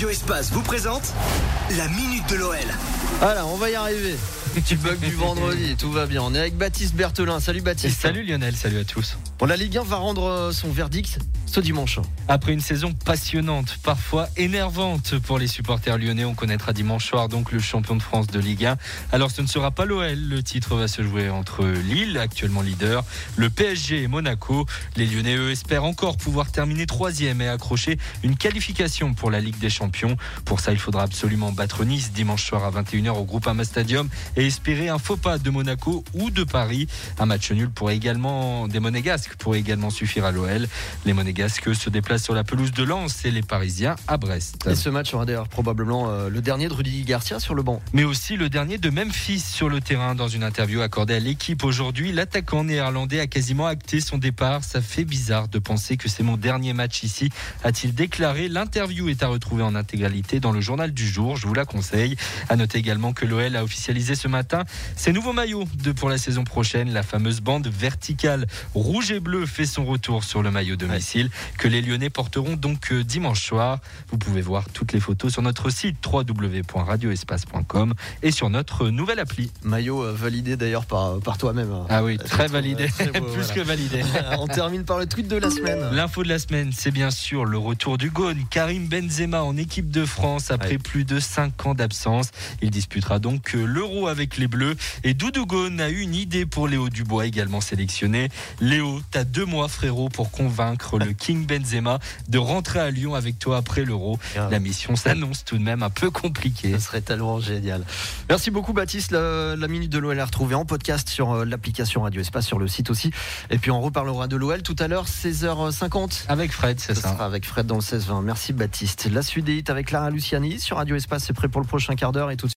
Radio Espace vous présente la Minute de l'OL. Voilà, on va y arriver. Petit bug du vendredi, tout va bien. On est avec Baptiste Berthelin. Salut Baptiste. Salut Lionel, salut à tous. Bon, la Ligue 1 va rendre euh, son verdict ce dimanche. Après une saison passionnante, parfois énervante pour les supporters lyonnais, on connaîtra dimanche soir donc le champion de France de Ligue 1. Alors ce ne sera pas l'OL, le titre va se jouer entre Lille, actuellement leader, le PSG et Monaco. Les Lyonnais, eux, espèrent encore pouvoir terminer troisième et accrocher une qualification pour la Ligue des Champions. Pour ça, il faudra absolument battre Nice dimanche soir à 21h au Groupama Stadium et espérer un faux pas de Monaco ou de Paris. Un match nul pourrait également, des Monégasques pourrait également suffire à l'OL. Les Monégasques se déplacent sur la pelouse de Lens et les Parisiens à Brest. Et ce match sera d'ailleurs probablement euh, le dernier de Rudy Garcia sur le banc. Mais aussi le dernier de Memphis sur le terrain. Dans une interview accordée à l'équipe aujourd'hui, l'attaquant néerlandais a quasiment acté son départ. Ça fait bizarre de penser que c'est mon dernier match ici, a-t-il déclaré. L'interview est à retrouver en intégralité dans le journal du jour. Je vous la conseille. À noter également que l'OL a officialisé ce matin ses nouveaux maillots de pour la saison prochaine. La fameuse bande verticale rouge et bleu fait son retour sur le maillot domicile que les Lyonnais porteront donc euh, dimanche soir. Vous pouvez voir toutes les photos sur notre site www.radioespace.com et sur notre nouvelle appli. Maillot euh, validé d'ailleurs par, par toi-même. hein. Ah oui, très validé, très beau, plus voilà. que validé. On termine par le tweet de la semaine. L'info de la semaine, c'est bien sûr le retour du Gaune, Karim Benzema en équipe de France après Ouais. plus de 5 ans d'absence. Il disputera donc euh, l'Euro avec les Bleus. Et Doudou Gaune a eu une idée pour Léo Dubois, également sélectionné. Léo, t'as deux mois frérot pour convaincre le King Benzema de rentrer à Lyon avec toi après l'Euro. La mission s'annonce tout de même un peu compliquée. Ce serait tellement génial. Merci beaucoup Baptiste. La, la minute de l'OL est retrouvée en podcast sur euh, l'application Radio Espace, sur le site aussi. Et puis on reparlera de l'OL tout à l'heure, 16h50. Avec Fred, c'est Ce ça. sera avec Fred dans le 16-20. Merci Baptiste. La suite des hits avec Lara Luciani sur Radio Espace, c'est prêt pour le prochain quart d'heure et tout de suite.